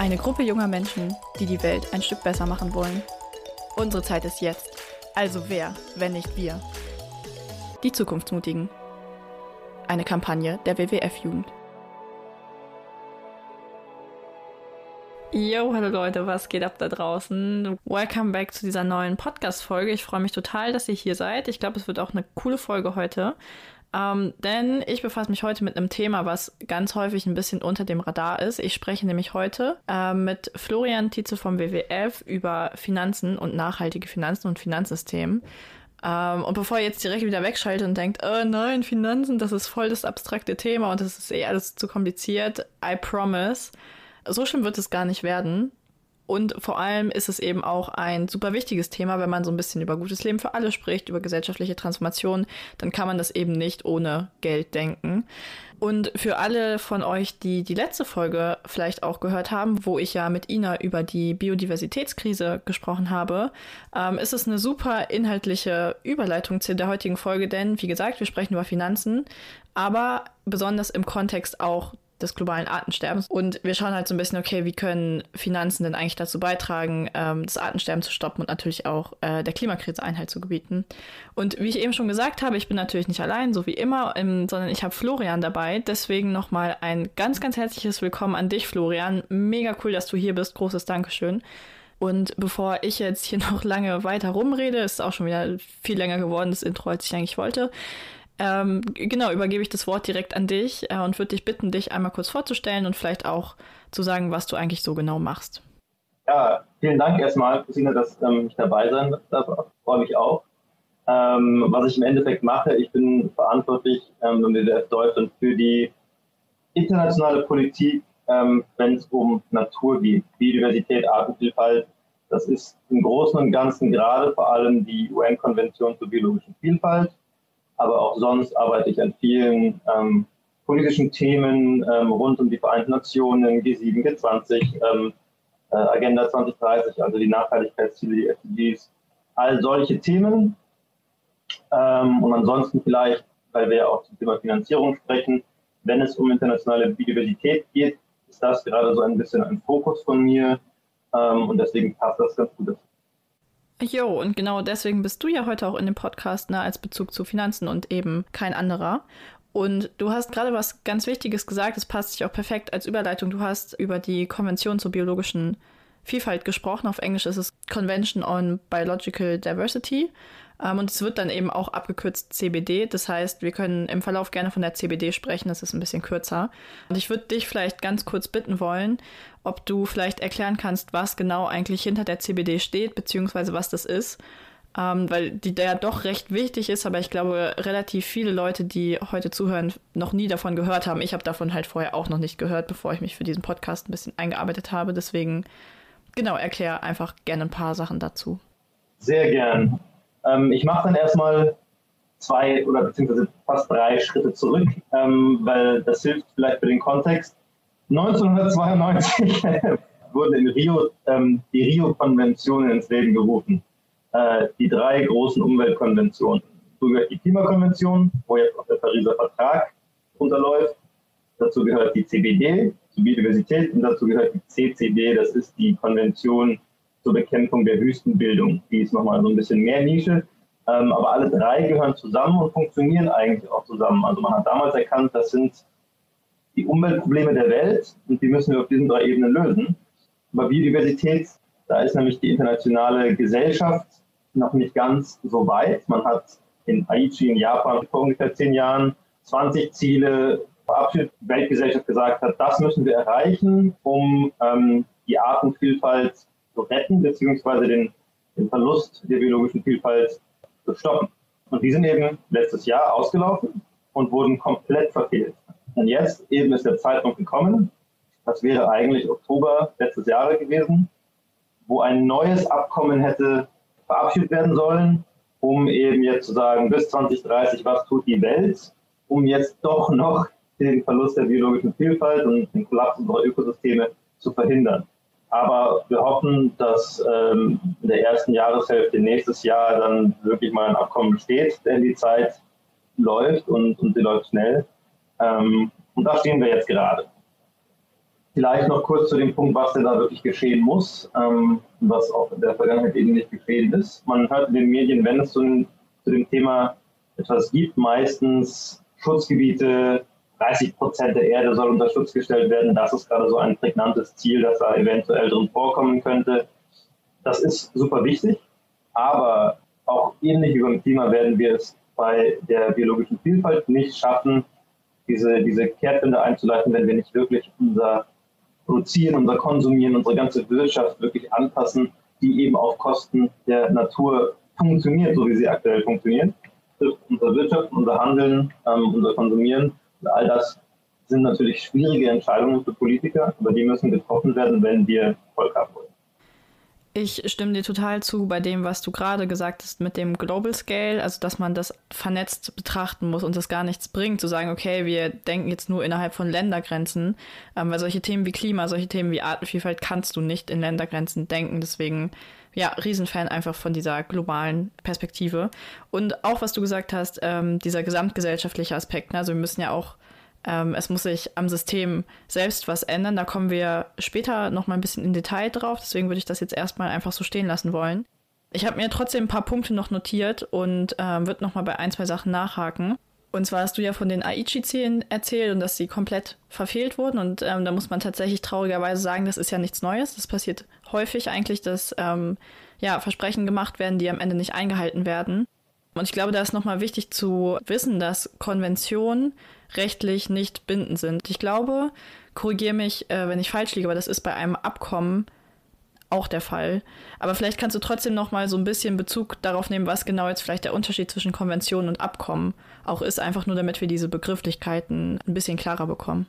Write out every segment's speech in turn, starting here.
Eine Gruppe junger Menschen, die die Welt ein Stück besser machen wollen. Unsere Zeit ist jetzt. Also wer, wenn nicht wir? Die Zukunftsmutigen. Eine Kampagne der WWF-Jugend. Yo, hallo Leute, was geht ab da draußen? Welcome back zu dieser neuen Podcast-Folge. Ich freue mich total, dass ihr hier seid. Ich glaube, es wird auch eine coole Folge heute. Ähm, denn ich befasse mich heute mit einem Thema, was ganz häufig ein bisschen unter dem Radar ist. Ich spreche nämlich heute äh, mit Florian Tietze vom WWF über Finanzen und nachhaltige Finanzen und Finanzsystem. Ähm, und bevor ihr jetzt direkt wieder wegschaltet und denkt, oh nein, Finanzen, das ist voll das abstrakte Thema und das ist eh alles zu kompliziert, I promise, so schlimm wird es gar nicht werden. Und vor allem ist es eben auch ein super wichtiges Thema, wenn man so ein bisschen über gutes Leben für alle spricht, über gesellschaftliche Transformation, dann kann man das eben nicht ohne Geld denken. Und für alle von euch, die die letzte Folge vielleicht auch gehört haben, wo ich ja mit Ina über die Biodiversitätskrise gesprochen habe, ähm, ist es eine super inhaltliche Überleitung zu der heutigen Folge, denn wie gesagt, wir sprechen über Finanzen, aber besonders im Kontext auch des globalen Artensterbens. Und wir schauen halt so ein bisschen, okay, wie können Finanzen denn eigentlich dazu beitragen, ähm, das Artensterben zu stoppen und natürlich auch äh, der Klimakrise Einhalt zu gebieten. Und wie ich eben schon gesagt habe, ich bin natürlich nicht allein, so wie immer, ähm, sondern ich habe Florian dabei. Deswegen nochmal ein ganz, ganz herzliches Willkommen an dich, Florian. Mega cool, dass du hier bist. Großes Dankeschön. Und bevor ich jetzt hier noch lange weiter rumrede, ist auch schon wieder viel länger geworden, das Intro, als ich eigentlich wollte, ähm, genau, übergebe ich das Wort direkt an dich äh, und würde dich bitten, dich einmal kurz vorzustellen und vielleicht auch zu sagen, was du eigentlich so genau machst. Ja, vielen Dank erstmal, Christine, dass ähm, ich dabei sein darf. Freue mich auch. Ähm, was ich im Endeffekt mache, ich bin verantwortlich ähm, im WWF Deutschland für die internationale Politik, ähm, wenn es um Natur geht, Biodiversität, Artenvielfalt. Das ist im Großen und Ganzen gerade vor allem die UN-Konvention zur biologischen Vielfalt aber auch sonst arbeite ich an vielen ähm, politischen Themen ähm, rund um die Vereinten Nationen, G7, G20, ähm, äh, Agenda 2030, also die Nachhaltigkeitsziele, die SDGs, all solche Themen. Ähm, und ansonsten vielleicht, weil wir ja auch zum Thema Finanzierung sprechen, wenn es um internationale Biodiversität geht, ist das gerade so ein bisschen ein Fokus von mir ähm, und deswegen passt das ganz gut dazu. Jo, und genau deswegen bist du ja heute auch in dem Podcast, ne, als Bezug zu Finanzen und eben kein anderer. Und du hast gerade was ganz Wichtiges gesagt, das passt sich auch perfekt als Überleitung. Du hast über die Konvention zur biologischen Vielfalt gesprochen. Auf Englisch ist es Convention on Biological Diversity. Ähm, und es wird dann eben auch abgekürzt CBD. Das heißt, wir können im Verlauf gerne von der CBD sprechen. Das ist ein bisschen kürzer. Und ich würde dich vielleicht ganz kurz bitten wollen, ob du vielleicht erklären kannst, was genau eigentlich hinter der CBD steht, beziehungsweise was das ist. Ähm, weil die ja doch recht wichtig ist, aber ich glaube, relativ viele Leute, die heute zuhören, noch nie davon gehört haben. Ich habe davon halt vorher auch noch nicht gehört, bevor ich mich für diesen Podcast ein bisschen eingearbeitet habe. Deswegen, genau, erklär einfach gerne ein paar Sachen dazu. Sehr gern. Ähm, ich mache dann erstmal zwei oder beziehungsweise fast drei Schritte zurück, ähm, weil das hilft vielleicht für den Kontext. 1992 wurden in Rio ähm, die Rio-Konventionen ins Leben gerufen. Äh, die drei großen Umweltkonventionen. Dazu gehört die Klimakonvention, wo jetzt auch der Pariser Vertrag unterläuft. Dazu gehört die CBD, Biodiversität, und dazu gehört die CCD, das ist die Konvention zur Bekämpfung der Wüstenbildung. Die ist nochmal so ein bisschen mehr Nische. Ähm, aber alle drei gehören zusammen und funktionieren eigentlich auch zusammen. Also man hat damals erkannt, das sind die Umweltprobleme der Welt und die müssen wir auf diesen drei Ebenen lösen. Aber Biodiversität, da ist nämlich die internationale Gesellschaft noch nicht ganz so weit. Man hat in Aichi in Japan vor ungefähr zehn Jahren 20 Ziele verabschiedet. Die Weltgesellschaft gesagt hat, das müssen wir erreichen, um ähm, die Artenvielfalt zu retten, beziehungsweise den, den Verlust der biologischen Vielfalt zu stoppen. Und die sind eben letztes Jahr ausgelaufen und wurden komplett verfehlt. Und jetzt eben ist der Zeitpunkt gekommen, das wäre eigentlich Oktober letztes Jahres gewesen, wo ein neues Abkommen hätte verabschiedet werden sollen, um eben jetzt zu sagen, bis 2030, was tut die Welt, um jetzt doch noch den Verlust der biologischen Vielfalt und den Kollaps unserer Ökosysteme zu verhindern. Aber wir hoffen, dass ähm, in der ersten Jahreshälfte nächstes Jahr dann wirklich mal ein Abkommen besteht, denn die Zeit läuft und, und sie läuft schnell. Ähm, und da stehen wir jetzt gerade. Vielleicht noch kurz zu dem Punkt, was denn da wirklich geschehen muss, ähm, was auch in der Vergangenheit eben nicht geschehen ist. Man hört in den Medien, wenn es zu, zu dem Thema etwas gibt, meistens Schutzgebiete, 30 Prozent der Erde soll unter Schutz gestellt werden. Das ist gerade so ein prägnantes Ziel, das da eventuell drin vorkommen könnte. Das ist super wichtig, aber auch ähnlich wie beim Klima werden wir es bei der biologischen Vielfalt nicht schaffen, diese, diese Kehrtwende einzuleiten, wenn wir nicht wirklich unser Produzieren, unser Konsumieren, unsere ganze Wirtschaft wirklich anpassen, die eben auf Kosten der Natur funktioniert, so wie sie aktuell funktioniert. Unsere Wirtschaft, unser Handeln, ähm, unser Konsumieren, all das sind natürlich schwierige Entscheidungen für Politiker, aber die müssen getroffen werden, wenn wir Volk haben wollen. Ich stimme dir total zu bei dem, was du gerade gesagt hast mit dem Global Scale, also dass man das vernetzt betrachten muss und das gar nichts bringt, zu sagen, okay, wir denken jetzt nur innerhalb von Ländergrenzen, ähm, weil solche Themen wie Klima, solche Themen wie Artenvielfalt kannst du nicht in Ländergrenzen denken. Deswegen, ja, Riesenfan einfach von dieser globalen Perspektive. Und auch, was du gesagt hast, ähm, dieser gesamtgesellschaftliche Aspekt, ne? also wir müssen ja auch ähm, es muss sich am System selbst was ändern. Da kommen wir später noch mal ein bisschen in Detail drauf. Deswegen würde ich das jetzt erstmal einfach so stehen lassen wollen. Ich habe mir trotzdem ein paar Punkte noch notiert und ähm, würde noch mal bei ein, zwei Sachen nachhaken. Und zwar hast du ja von den Aichi-Zielen erzählt und dass sie komplett verfehlt wurden. Und ähm, da muss man tatsächlich traurigerweise sagen, das ist ja nichts Neues. Das passiert häufig eigentlich, dass ähm, ja, Versprechen gemacht werden, die am Ende nicht eingehalten werden. Und ich glaube, da ist nochmal wichtig zu wissen, dass Konventionen rechtlich nicht bindend sind. Ich glaube, korrigiere mich, äh, wenn ich falsch liege, aber das ist bei einem Abkommen auch der Fall. Aber vielleicht kannst du trotzdem noch mal so ein bisschen Bezug darauf nehmen, was genau jetzt vielleicht der Unterschied zwischen Konvention und Abkommen auch ist, einfach nur damit wir diese Begrifflichkeiten ein bisschen klarer bekommen.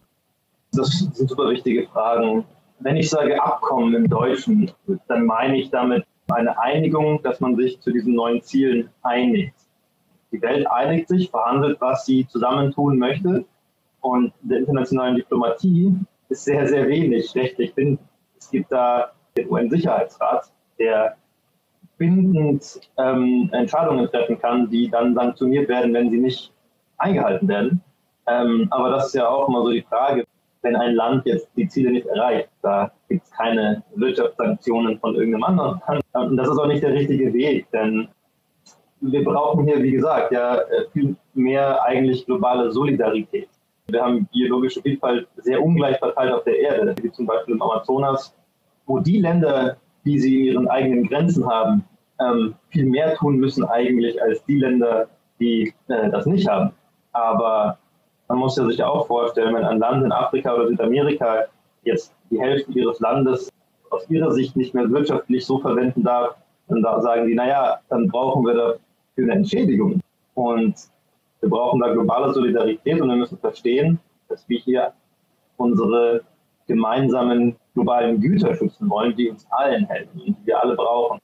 Das sind super wichtige Fragen. Wenn ich sage Abkommen im Deutschen, dann meine ich damit eine Einigung, dass man sich zu diesen neuen Zielen einigt. Die Welt einigt sich, verhandelt, was sie zusammentun möchte. Und in der internationalen Diplomatie ist sehr, sehr wenig rechtlich bindend. Es gibt da den UN-Sicherheitsrat, der bindend ähm, Entscheidungen treffen kann, die dann sanktioniert werden, wenn sie nicht eingehalten werden. Ähm, aber das ist ja auch immer so die Frage, wenn ein Land jetzt die Ziele nicht erreicht, da gibt es keine Wirtschaftssanktionen von irgendeinem anderen Land. Und das ist auch nicht der richtige Weg, denn wir brauchen hier, wie gesagt, ja äh, viel mehr eigentlich globale Solidarität. Wir haben biologische Vielfalt sehr ungleich verteilt auf der Erde, wie zum Beispiel im Amazonas, wo die Länder, die sie in ihren eigenen Grenzen haben, ähm, viel mehr tun müssen eigentlich als die Länder, die äh, das nicht haben. Aber man muss ja sich ja auch vorstellen, wenn ein Land in Afrika oder Südamerika jetzt die Hälfte ihres Landes aus ihrer Sicht nicht mehr wirtschaftlich so verwenden darf, dann sagen die, naja, dann brauchen wir dafür eine Entschädigung. Und wir brauchen da globale Solidarität und wir müssen verstehen, dass wir hier unsere gemeinsamen globalen Güter schützen wollen, die uns allen helfen und die wir alle brauchen.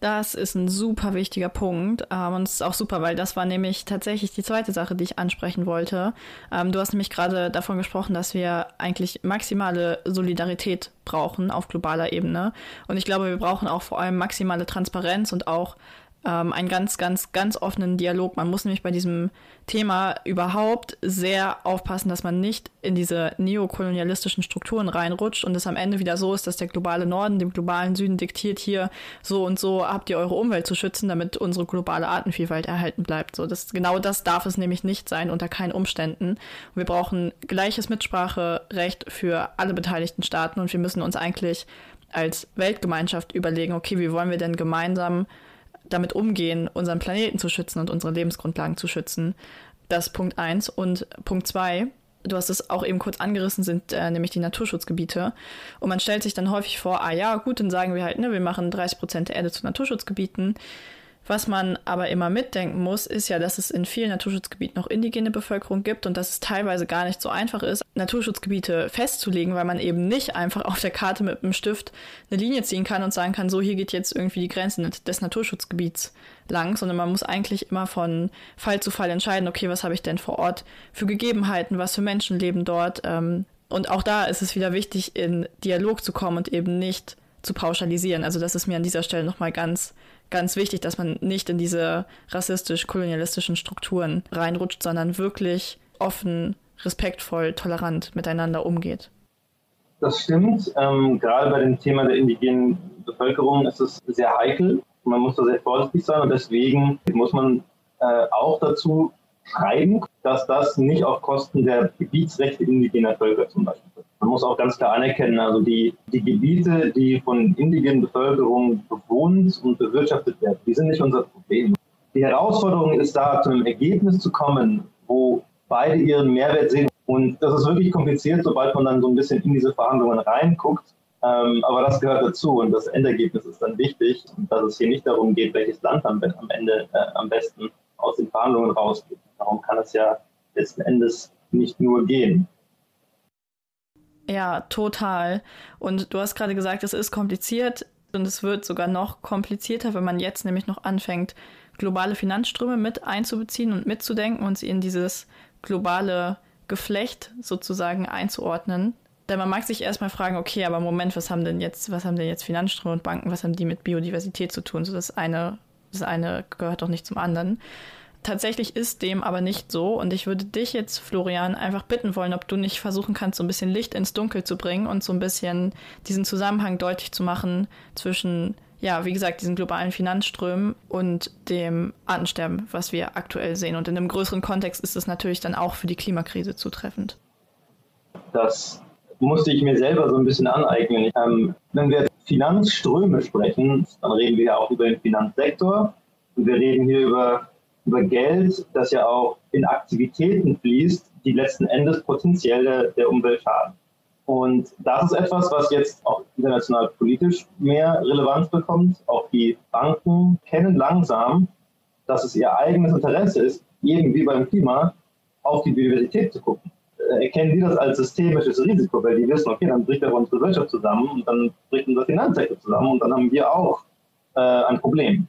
Das ist ein super wichtiger Punkt. Ähm, und es ist auch super, weil das war nämlich tatsächlich die zweite Sache, die ich ansprechen wollte. Ähm, du hast nämlich gerade davon gesprochen, dass wir eigentlich maximale Solidarität brauchen auf globaler Ebene. Und ich glaube, wir brauchen auch vor allem maximale Transparenz und auch ähm, einen ganz, ganz, ganz offenen Dialog. Man muss nämlich bei diesem Thema überhaupt sehr aufpassen, dass man nicht in diese neokolonialistischen Strukturen reinrutscht und es am Ende wieder so ist, dass der globale Norden dem globalen Süden diktiert, hier so und so habt ihr eure Umwelt zu schützen, damit unsere globale Artenvielfalt erhalten bleibt. So, das, genau das darf es nämlich nicht sein, unter keinen Umständen. Und wir brauchen gleiches Mitspracherecht für alle beteiligten Staaten und wir müssen uns eigentlich als Weltgemeinschaft überlegen, okay, wie wollen wir denn gemeinsam damit umgehen, unseren Planeten zu schützen und unsere Lebensgrundlagen zu schützen. Das ist Punkt eins. Und Punkt zwei, du hast es auch eben kurz angerissen, sind äh, nämlich die Naturschutzgebiete. Und man stellt sich dann häufig vor, ah ja, gut, dann sagen wir halt, ne, wir machen 30 Prozent der Erde zu Naturschutzgebieten. Was man aber immer mitdenken muss, ist ja, dass es in vielen Naturschutzgebieten noch indigene Bevölkerung gibt und dass es teilweise gar nicht so einfach ist, Naturschutzgebiete festzulegen, weil man eben nicht einfach auf der Karte mit einem Stift eine Linie ziehen kann und sagen kann, so hier geht jetzt irgendwie die Grenze des Naturschutzgebiets lang, sondern man muss eigentlich immer von Fall zu Fall entscheiden, okay, was habe ich denn vor Ort für Gegebenheiten, was für Menschen leben dort. Ähm, und auch da ist es wieder wichtig, in Dialog zu kommen und eben nicht zu pauschalisieren. Also das ist mir an dieser Stelle nochmal ganz ganz wichtig, dass man nicht in diese rassistisch-kolonialistischen Strukturen reinrutscht, sondern wirklich offen, respektvoll, tolerant miteinander umgeht. Das stimmt. Ähm, gerade bei dem Thema der indigenen Bevölkerung ist es sehr heikel. Man muss da sehr vorsichtig sein und deswegen muss man äh, auch dazu schreiben, dass das nicht auf Kosten der Gebietsrechte indigener Völker zum Beispiel ist. Man muss auch ganz klar anerkennen, also die, die Gebiete, die von indigenen Bevölkerung bewohnt und bewirtschaftet werden, die sind nicht unser Problem. Die Herausforderung ist da, zu einem Ergebnis zu kommen, wo beide ihren Mehrwert sehen. Und das ist wirklich kompliziert, sobald man dann so ein bisschen in diese Verhandlungen reinguckt. Ähm, aber das gehört dazu und das Endergebnis ist dann wichtig, dass es hier nicht darum geht, welches Land am, am Ende äh, am besten aus den Verhandlungen rausgeht. Darum kann es ja letzten Endes nicht nur gehen. Ja, total. Und du hast gerade gesagt, es ist kompliziert und es wird sogar noch komplizierter, wenn man jetzt nämlich noch anfängt, globale Finanzströme mit einzubeziehen und mitzudenken und sie in dieses globale Geflecht sozusagen einzuordnen. Denn man mag sich erstmal fragen, okay, aber Moment, was haben denn jetzt, was haben denn jetzt Finanzströme und Banken, was haben die mit Biodiversität zu tun? So das eine, das eine gehört doch nicht zum anderen. Tatsächlich ist dem aber nicht so und ich würde dich jetzt, Florian, einfach bitten wollen, ob du nicht versuchen kannst, so ein bisschen Licht ins Dunkel zu bringen und so ein bisschen diesen Zusammenhang deutlich zu machen zwischen, ja, wie gesagt, diesen globalen Finanzströmen und dem Artensterben, was wir aktuell sehen. Und in einem größeren Kontext ist es natürlich dann auch für die Klimakrise zutreffend. Das musste ich mir selber so ein bisschen aneignen. Ähm, wenn wir Finanzströme sprechen, dann reden wir ja auch über den Finanzsektor und wir reden hier über über Geld, das ja auch in Aktivitäten fließt, die letzten Endes potenziell der, der Umwelt schaden. Und das ist etwas, was jetzt auch international politisch mehr Relevanz bekommt. Auch die Banken kennen langsam, dass es ihr eigenes Interesse ist, eben wie beim Klima, auf die Biodiversität zu gucken. Äh, erkennen die das als systemisches Risiko, weil die wissen, okay, dann bricht auch unsere Wirtschaft zusammen und dann bricht unser Finanzsektor zusammen und dann haben wir auch äh, ein Problem.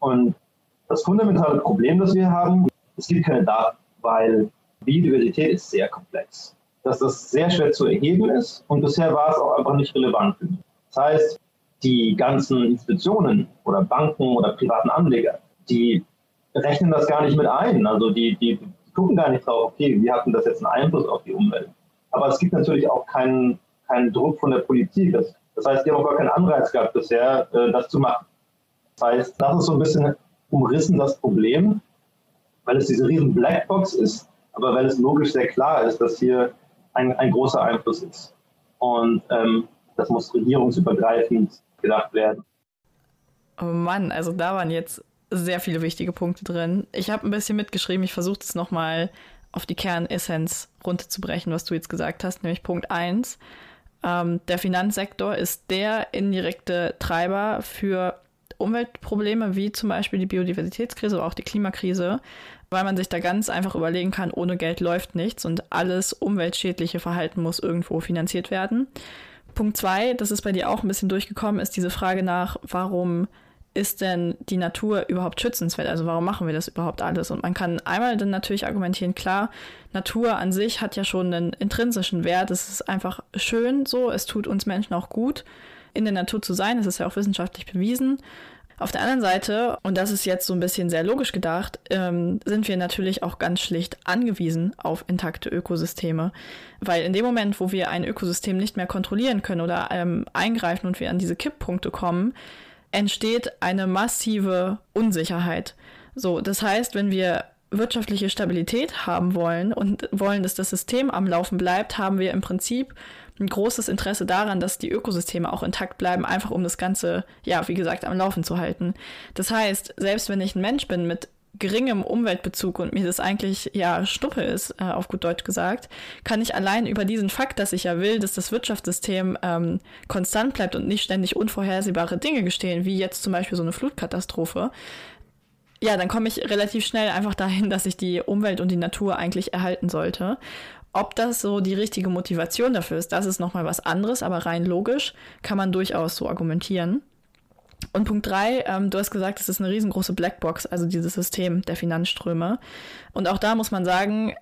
Und das fundamentale Problem, das wir haben, es gibt keine Daten, weil Biodiversität ist sehr komplex. Dass das sehr schwer zu erheben ist und bisher war es auch einfach nicht relevant. Das heißt, die ganzen Institutionen oder Banken oder privaten Anleger, die rechnen das gar nicht mit ein. Also die, die gucken gar nicht drauf, okay, wie hatten das jetzt einen Einfluss auf die Umwelt. Aber es gibt natürlich auch keinen, keinen Druck von der Politik. Das, das heißt, die haben auch gar keinen Anreiz gehabt bisher, äh, das zu machen. Das heißt, das ist so ein bisschen umrissen das Problem, weil es diese riesen Blackbox ist, aber weil es logisch sehr klar ist, dass hier ein, ein großer Einfluss ist. Und ähm, das muss regierungsübergreifend gedacht werden. Oh Mann, also da waren jetzt sehr viele wichtige Punkte drin. Ich habe ein bisschen mitgeschrieben, ich versuche es nochmal auf die Kernessenz runterzubrechen, was du jetzt gesagt hast, nämlich Punkt 1. Ähm, der Finanzsektor ist der indirekte Treiber für Umweltprobleme wie zum Beispiel die Biodiversitätskrise oder auch die Klimakrise, weil man sich da ganz einfach überlegen kann, ohne Geld läuft nichts und alles umweltschädliche Verhalten muss irgendwo finanziert werden. Punkt zwei, das ist bei dir auch ein bisschen durchgekommen, ist diese Frage nach, warum ist denn die Natur überhaupt schützenswert? Also warum machen wir das überhaupt alles? Und man kann einmal dann natürlich argumentieren, klar, Natur an sich hat ja schon einen intrinsischen Wert. Es ist einfach schön so, es tut uns Menschen auch gut in der Natur zu sein. Das ist ja auch wissenschaftlich bewiesen. Auf der anderen Seite, und das ist jetzt so ein bisschen sehr logisch gedacht, ähm, sind wir natürlich auch ganz schlicht angewiesen auf intakte Ökosysteme. Weil in dem Moment, wo wir ein Ökosystem nicht mehr kontrollieren können oder ähm, eingreifen und wir an diese Kipppunkte kommen, entsteht eine massive Unsicherheit. So, das heißt, wenn wir wirtschaftliche Stabilität haben wollen und wollen, dass das System am Laufen bleibt, haben wir im Prinzip ein großes Interesse daran, dass die Ökosysteme auch intakt bleiben, einfach um das Ganze, ja, wie gesagt, am Laufen zu halten. Das heißt, selbst wenn ich ein Mensch bin mit geringem Umweltbezug und mir das eigentlich ja Stuppe ist, äh, auf gut Deutsch gesagt, kann ich allein über diesen Fakt, dass ich ja will, dass das Wirtschaftssystem ähm, konstant bleibt und nicht ständig unvorhersehbare Dinge gestehen, wie jetzt zum Beispiel so eine Flutkatastrophe, ja, dann komme ich relativ schnell einfach dahin, dass ich die Umwelt und die Natur eigentlich erhalten sollte. Ob das so die richtige Motivation dafür ist, das ist nochmal was anderes, aber rein logisch kann man durchaus so argumentieren. Und Punkt drei, ähm, du hast gesagt, es ist eine riesengroße Blackbox, also dieses System der Finanzströme. Und auch da muss man sagen,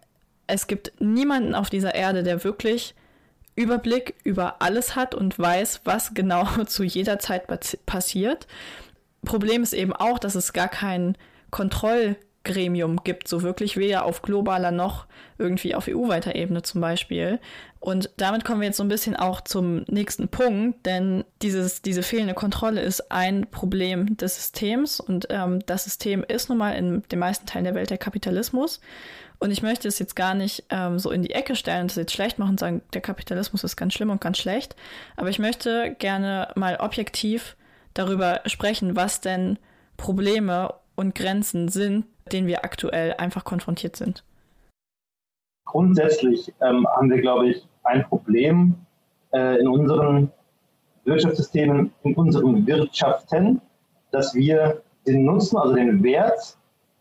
es gibt niemanden auf dieser Erde, der wirklich Überblick über alles hat und weiß, was genau zu jeder Zeit passiert. Problem ist eben auch, dass es gar kein Kontrollgremium gibt, so wirklich weder auf globaler noch irgendwie auf EU-weiter Ebene zum Beispiel. Und damit kommen wir jetzt so ein bisschen auch zum nächsten Punkt, denn dieses, diese fehlende Kontrolle ist ein Problem des Systems und ähm, das System ist nun mal in den meisten Teilen der Welt der Kapitalismus. Und ich möchte es jetzt gar nicht ähm, so in die Ecke stellen und das jetzt schlecht machen und sagen, der Kapitalismus ist ganz schlimm und ganz schlecht. Aber ich möchte gerne mal objektiv darüber sprechen, was denn Probleme und Grenzen sind, denen wir aktuell einfach konfrontiert sind. Grundsätzlich ähm, haben wir, glaube ich, ein Problem äh, in unseren Wirtschaftssystemen, in unseren Wirtschaften, dass wir den Nutzen, also den Wert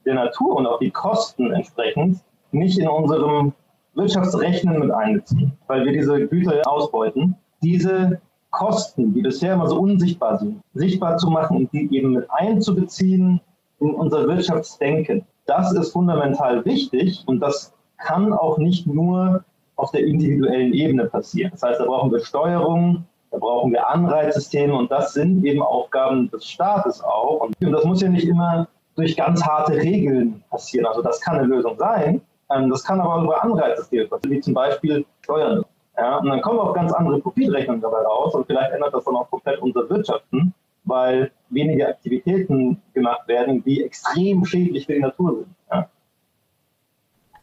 der Natur und auch die Kosten entsprechend nicht in unserem Wirtschaftsrechnen mit einbeziehen, weil wir diese Güter ausbeuten. Diese Kosten, die bisher immer so unsichtbar sind, sichtbar zu machen und die eben mit einzubeziehen in unser Wirtschaftsdenken. Das ist fundamental wichtig und das kann auch nicht nur auf der individuellen Ebene passieren. Das heißt, da brauchen wir Steuerung, da brauchen wir Anreizsysteme und das sind eben Aufgaben des Staates auch. Und das muss ja nicht immer durch ganz harte Regeln passieren. Also das kann eine Lösung sein. Ähm, das kann aber auch über Anreizsysteme passieren, wie zum Beispiel Steuern. Ja, und dann kommen auch ganz andere Profitrechnungen dabei raus und vielleicht ändert das dann auch komplett unser Wirtschaften, weil weniger Aktivitäten gemacht werden, die extrem schädlich für die Natur sind. Ja.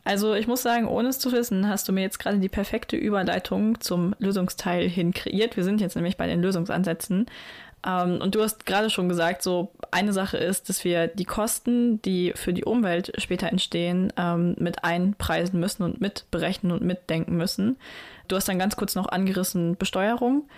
Also ich muss sagen, ohne es zu wissen, hast du mir jetzt gerade die perfekte Überleitung zum Lösungsteil hin kreiert. Wir sind jetzt nämlich bei den Lösungsansätzen. Ähm, und du hast gerade schon gesagt, so eine Sache ist, dass wir die Kosten, die für die Umwelt später entstehen, ähm, mit einpreisen müssen und mitberechnen und mitdenken müssen. Du hast dann ganz kurz noch angerissen Besteuerung.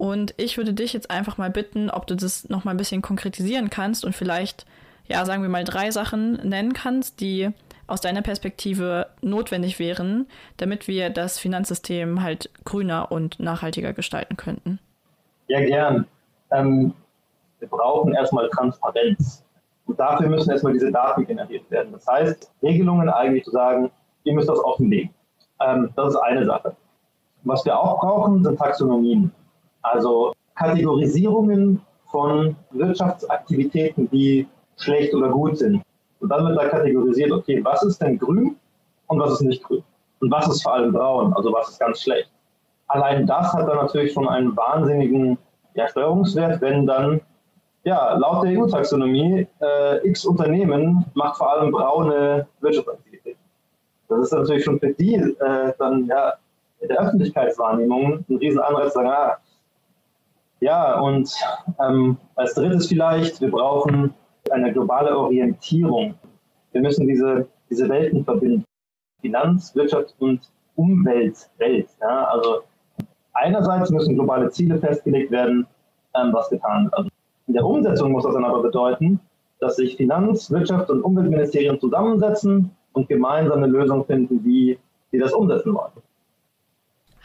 Und ich würde dich jetzt einfach mal bitten, ob du das noch mal ein bisschen konkretisieren kannst und vielleicht, ja, sagen wir mal drei Sachen nennen kannst, die aus deiner Perspektive notwendig wären, damit wir das Finanzsystem halt grüner und nachhaltiger gestalten könnten. Ja, gern ähm, wir brauchen erstmal Transparenz. Und dafür müssen erstmal diese Daten generiert werden. Das heißt, Regelungen eigentlich zu sagen, ihr müsst das offenlegen. Ähm, das ist eine Sache. Was wir auch brauchen, sind Taxonomien. Also Kategorisierungen von Wirtschaftsaktivitäten, die schlecht oder gut sind. Und dann wird da kategorisiert, okay, was ist denn grün und was ist nicht grün? Und was ist vor allem braun, also was ist ganz schlecht? Allein das hat dann natürlich schon einen wahnsinnigen ja, Steuerungswert, wenn dann ja, laut der EU-Taxonomie äh, X Unternehmen macht vor allem braune Wirtschaftsaktivitäten. Das ist natürlich schon für die äh, dann ja in der Öffentlichkeitswahrnehmung ein Riesenanreiz zu sagen, ah, ja, und ähm, als drittes vielleicht, wir brauchen eine globale Orientierung. Wir müssen diese, diese Welten verbinden. Finanz, Wirtschaft und Umweltwelt. Ja? Also einerseits müssen globale Ziele festgelegt werden, ähm, was getan wird. In der Umsetzung muss das dann aber bedeuten, dass sich Finanz-, Wirtschafts- und Umweltministerien zusammensetzen und gemeinsame Lösungen finden, wie sie das umsetzen wollen.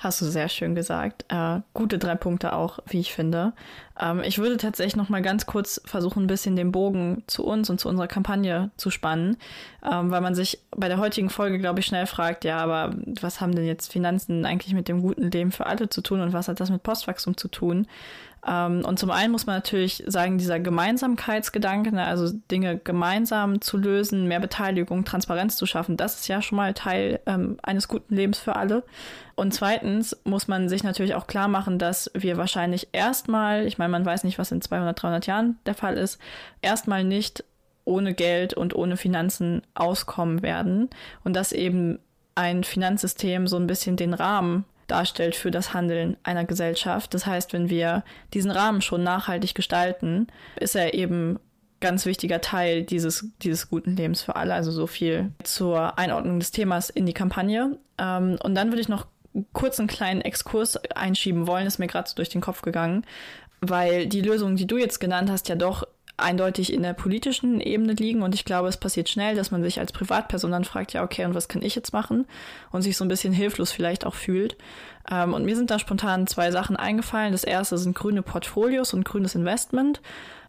Hast du sehr schön gesagt. Äh, gute drei Punkte auch, wie ich finde. Ähm, ich würde tatsächlich noch mal ganz kurz versuchen, ein bisschen den Bogen zu uns und zu unserer Kampagne zu spannen, ähm, weil man sich bei der heutigen Folge, glaube ich, schnell fragt, ja, aber was haben denn jetzt Finanzen eigentlich mit dem guten Leben für alle zu tun und was hat das mit Postwachstum zu tun? Ähm, und zum einen muss man natürlich sagen, dieser Gemeinsamkeitsgedanke, ne, also Dinge gemeinsam zu lösen, mehr Beteiligung, Transparenz zu schaffen, das ist ja schon mal Teil ähm, eines guten Lebens für alle. Und zweitens muss man sich natürlich auch klar machen, dass wir wahrscheinlich erstmal, ich meine, man weiß nicht, was in 200, 300 Jahren der Fall ist, erstmal nicht ohne Geld und ohne Finanzen auskommen werden und dass eben ein Finanzsystem so ein bisschen den Rahmen darstellt für das Handeln einer Gesellschaft. Das heißt, wenn wir diesen Rahmen schon nachhaltig gestalten, ist er eben ganz wichtiger Teil dieses, dieses guten Lebens für alle. Also so viel zur Einordnung des Themas in die Kampagne. Ähm, und dann würde ich noch kurz einen kleinen Exkurs einschieben wollen, ist mir gerade so durch den Kopf gegangen, weil die Lösung, die du jetzt genannt hast, ja doch eindeutig in der politischen Ebene liegen und ich glaube, es passiert schnell, dass man sich als Privatperson dann fragt, ja, okay, und was kann ich jetzt machen? Und sich so ein bisschen hilflos vielleicht auch fühlt. Ähm, und mir sind da spontan zwei Sachen eingefallen. Das erste sind grüne Portfolios und grünes Investment.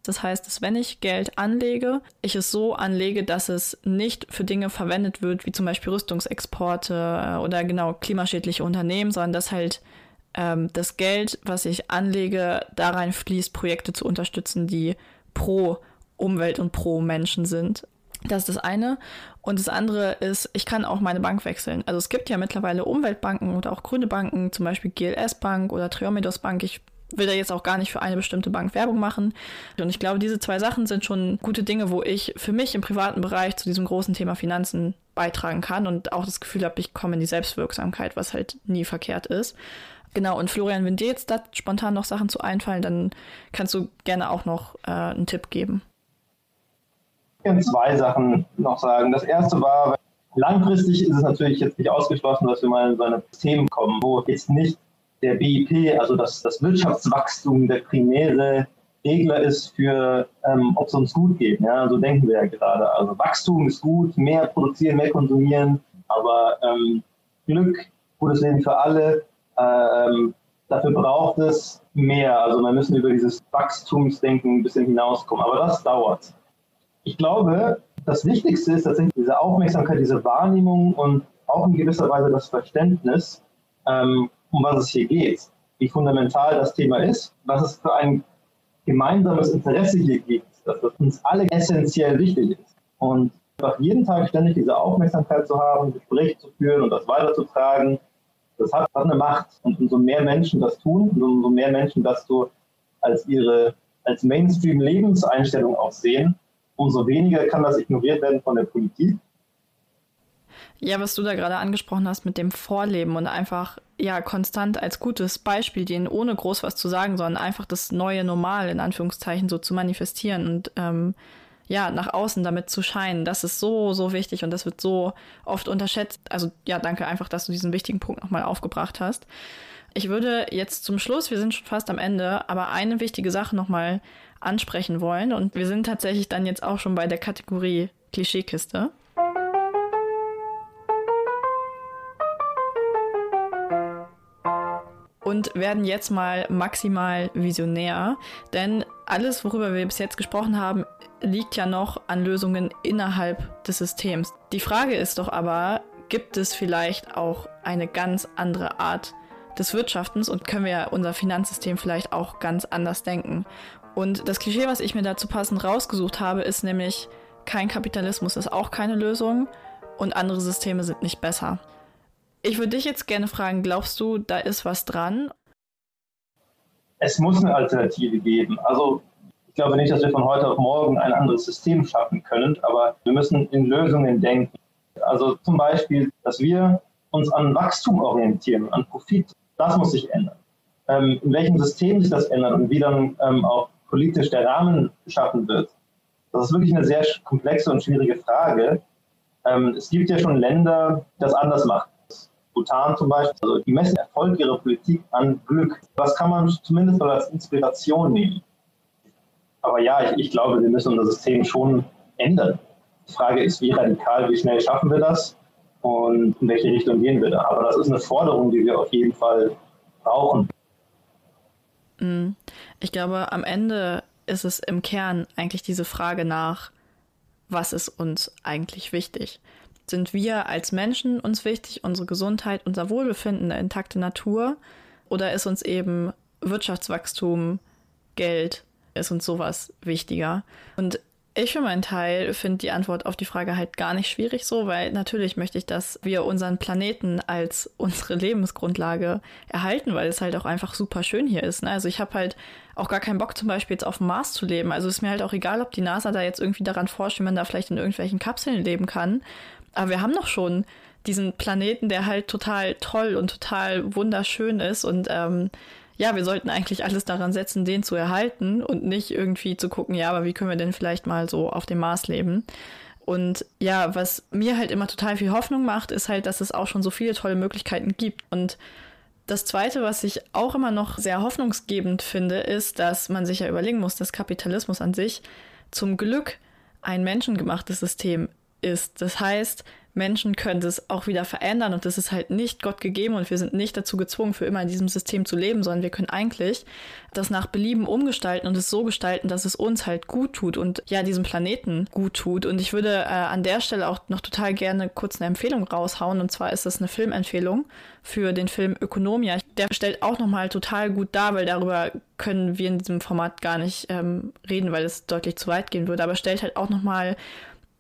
Das heißt, dass wenn ich Geld anlege, ich es so anlege, dass es nicht für Dinge verwendet wird, wie zum Beispiel Rüstungsexporte äh, oder genau klimaschädliche Unternehmen, sondern dass halt ähm, das Geld, was ich anlege, da rein fließt, Projekte zu unterstützen, die pro Umwelt und pro Menschen sind. Das ist das eine. Und das andere ist, ich kann auch meine Bank wechseln. Also es gibt ja mittlerweile Umweltbanken oder auch grüne Banken, zum Beispiel GLS Bank oder Triomedos Bank. Ich will da jetzt auch gar nicht für eine bestimmte Bank Werbung machen. Und ich glaube, diese zwei Sachen sind schon gute Dinge, wo ich für mich im privaten Bereich zu diesem großen Thema Finanzen beitragen kann und auch das Gefühl habe, ich komme in die Selbstwirksamkeit, was halt nie verkehrt ist. Genau, und Florian, wenn dir jetzt da spontan noch Sachen zu einfallen, dann kannst du gerne auch noch äh, einen Tipp geben. Ich kann zwei Sachen noch sagen. Das erste war, langfristig ist es natürlich jetzt nicht ausgeschlossen, dass wir mal in so ein System kommen, wo jetzt nicht der BIP, also das, das Wirtschaftswachstum, der primäre Regler ist für, ähm, ob es uns gut geht. Ja, so denken wir ja gerade. Also Wachstum ist gut, mehr produzieren, mehr konsumieren, aber ähm, Glück, gutes Leben für alle ähm, dafür braucht es mehr. Also wir müssen über dieses Wachstumsdenken ein bisschen hinauskommen. Aber das dauert. Ich glaube, das Wichtigste ist tatsächlich diese Aufmerksamkeit, diese Wahrnehmung und auch in gewisser Weise das Verständnis, ähm, um was es hier geht, wie fundamental das Thema ist, was es für ein gemeinsames Interesse hier gibt, dass das uns alle essentiell wichtig ist. Und einfach jeden Tag ständig diese Aufmerksamkeit zu haben, Gespräche zu führen und das weiterzutragen, das hat, eine Macht. Und umso mehr Menschen das tun, umso mehr Menschen das so als ihre als Mainstream-Lebenseinstellung auch sehen, umso weniger kann das ignoriert werden von der Politik. Ja, was du da gerade angesprochen hast mit dem Vorleben und einfach ja konstant als gutes Beispiel dienen, ohne groß was zu sagen, sondern einfach das neue Normal in Anführungszeichen so zu manifestieren und ähm, ja, nach außen damit zu scheinen. Das ist so, so wichtig und das wird so oft unterschätzt. Also ja, danke einfach, dass du diesen wichtigen Punkt nochmal aufgebracht hast. Ich würde jetzt zum Schluss, wir sind schon fast am Ende, aber eine wichtige Sache nochmal ansprechen wollen und wir sind tatsächlich dann jetzt auch schon bei der Kategorie Klischeekiste. Und werden jetzt mal maximal visionär, denn alles, worüber wir bis jetzt gesprochen haben, liegt ja noch an Lösungen innerhalb des Systems. Die Frage ist doch aber, gibt es vielleicht auch eine ganz andere Art des Wirtschaftens und können wir unser Finanzsystem vielleicht auch ganz anders denken? Und das Klischee, was ich mir dazu passend rausgesucht habe, ist nämlich, kein Kapitalismus ist auch keine Lösung und andere Systeme sind nicht besser. Ich würde dich jetzt gerne fragen, glaubst du, da ist was dran? Es muss eine Alternative geben. Also ich glaube nicht, dass wir von heute auf morgen ein anderes System schaffen können, aber wir müssen in Lösungen denken. Also zum Beispiel, dass wir uns an Wachstum orientieren, an Profit. Das muss sich ändern. Ähm, in welchem System sich das ändert und wie dann ähm, auch politisch der Rahmen geschaffen wird, das ist wirklich eine sehr komplexe und schwierige Frage. Ähm, es gibt ja schon Länder, die das anders machen. Bhutan zum Beispiel, also die messen Erfolg ihrer Politik an Glück. Das kann man zumindest mal als Inspiration nehmen. Aber ja, ich, ich glaube, wir müssen unser System schon ändern. Die Frage ist, wie radikal, wie schnell schaffen wir das und in welche Richtung gehen wir da. Aber das ist eine Forderung, die wir auf jeden Fall brauchen. Mm. Ich glaube, am Ende ist es im Kern eigentlich diese Frage nach, was ist uns eigentlich wichtig? Sind wir als Menschen uns wichtig, unsere Gesundheit, unser Wohlbefinden, eine intakte Natur? Oder ist uns eben Wirtschaftswachstum, Geld, ist uns sowas wichtiger? Und ich für meinen Teil finde die Antwort auf die Frage halt gar nicht schwierig so, weil natürlich möchte ich, dass wir unseren Planeten als unsere Lebensgrundlage erhalten, weil es halt auch einfach super schön hier ist. Ne? Also ich habe halt auch gar keinen Bock zum Beispiel jetzt auf dem Mars zu leben. Also ist mir halt auch egal, ob die NASA da jetzt irgendwie daran forscht, wie man da vielleicht in irgendwelchen Kapseln leben kann. Aber wir haben doch schon diesen Planeten, der halt total toll und total wunderschön ist. Und ähm, ja, wir sollten eigentlich alles daran setzen, den zu erhalten und nicht irgendwie zu gucken, ja, aber wie können wir denn vielleicht mal so auf dem Mars leben? Und ja, was mir halt immer total viel Hoffnung macht, ist halt, dass es auch schon so viele tolle Möglichkeiten gibt. Und das Zweite, was ich auch immer noch sehr hoffnungsgebend finde, ist, dass man sich ja überlegen muss, dass Kapitalismus an sich zum Glück ein menschengemachtes System ist. Das heißt, Menschen können das auch wieder verändern und das ist halt nicht Gott gegeben und wir sind nicht dazu gezwungen, für immer in diesem System zu leben, sondern wir können eigentlich das nach Belieben umgestalten und es so gestalten, dass es uns halt gut tut und ja, diesem Planeten gut tut. Und ich würde äh, an der Stelle auch noch total gerne kurz eine Empfehlung raushauen und zwar ist das eine Filmempfehlung für den Film Ökonomia. Der stellt auch nochmal total gut dar, weil darüber können wir in diesem Format gar nicht ähm, reden, weil es deutlich zu weit gehen würde, aber stellt halt auch nochmal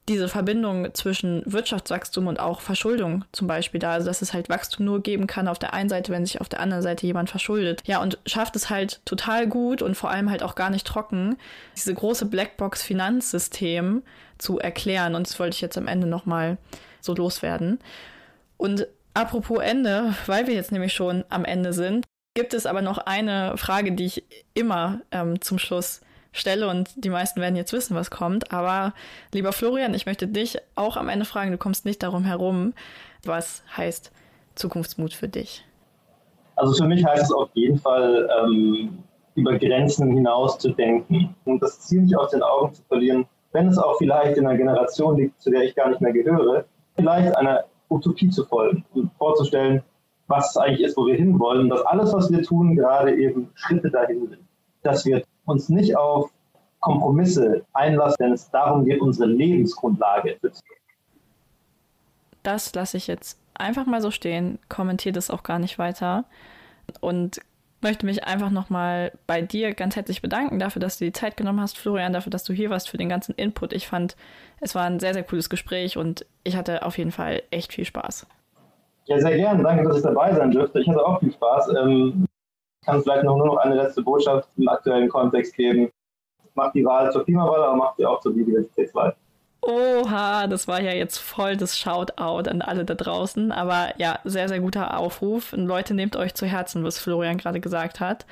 diese Verbindung zwischen Wirtschaftswachstum und auch Verschuldung zum Beispiel da. Also, dass es halt Wachstum nur geben kann auf der einen Seite, wenn sich auf der anderen Seite jemand verschuldet. Ja, und schafft es halt total gut und vor allem halt auch gar nicht trocken, diese große Blackbox-Finanzsystem zu erklären. Und das wollte ich jetzt am Ende nochmal so loswerden. Und apropos Ende, weil wir jetzt nämlich schon am Ende sind, gibt es aber noch eine Frage, die ich immer ähm, zum Schluss stelle und die meisten werden jetzt wissen, was kommt. Aber lieber Florian, ich möchte dich auch am Ende fragen, du kommst nicht darum herum, was heißt Zukunftsmut für dich? Also für mich heißt es auf jeden Fall, ähm, über Grenzen hinaus zu denken und das Ziel nicht aus den Augen zu verlieren, wenn es auch vielleicht in einer Generation liegt, zu der ich gar nicht mehr gehöre, vielleicht einer Utopie zu folgen und vorzustellen, was es eigentlich ist, wo wir hinwollen, dass alles, was wir tun, gerade eben Schritte dahin sind. Dass wir uns nicht auf Kompromisse einlassen, wenn es darum geht, unsere Lebensgrundlage zu Das lasse ich jetzt einfach mal so stehen, kommentiere das auch gar nicht weiter und möchte mich einfach nochmal bei dir ganz herzlich bedanken dafür, dass du die Zeit genommen hast, Florian, dafür, dass du hier warst, für den ganzen Input. Ich fand, es war ein sehr, sehr cooles Gespräch und ich hatte auf jeden Fall echt viel Spaß. Ja, sehr gerne. Danke, dass ich dabei sein durfte. Ich hatte auch viel Spaß. Ähm, kann vielleicht noch nur noch eine letzte Botschaft im aktuellen Kontext geben. Macht die Wahl zur Klimawahl, aber macht sie auch zur Biodiversitätswahl. Oha, das war ja jetzt voll das Shoutout an alle da draußen. Aber ja, sehr, sehr guter Aufruf. Und Leute, nehmt euch zu Herzen, was Florian gerade gesagt hat.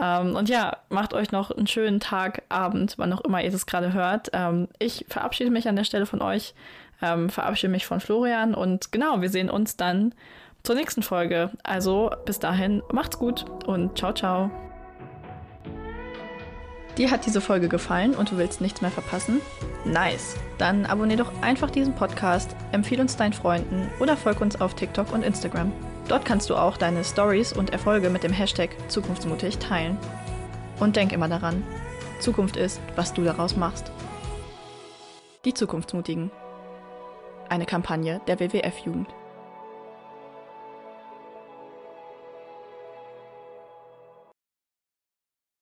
Ähm, und ja, macht euch noch einen schönen Tag, Abend, wann auch immer ihr das gerade hört. Ähm, ich verabschiede mich an der Stelle von euch, ähm, verabschiede mich von Florian. Und genau, wir sehen uns dann zur nächsten Folge. Also bis dahin, macht's gut und ciao, ciao. Dir hat diese Folge gefallen und du willst nichts mehr verpassen? Nice! Dann abonnier doch einfach diesen Podcast, empfehle uns deinen Freunden oder folg uns auf TikTok und Instagram. Dort kannst du auch deine Stories und Erfolge mit dem Hashtag Zukunftsmutig teilen. Und denk immer daran, Zukunft ist, was du daraus machst. Die Zukunftsmutigen. Eine Kampagne der WWF-Jugend.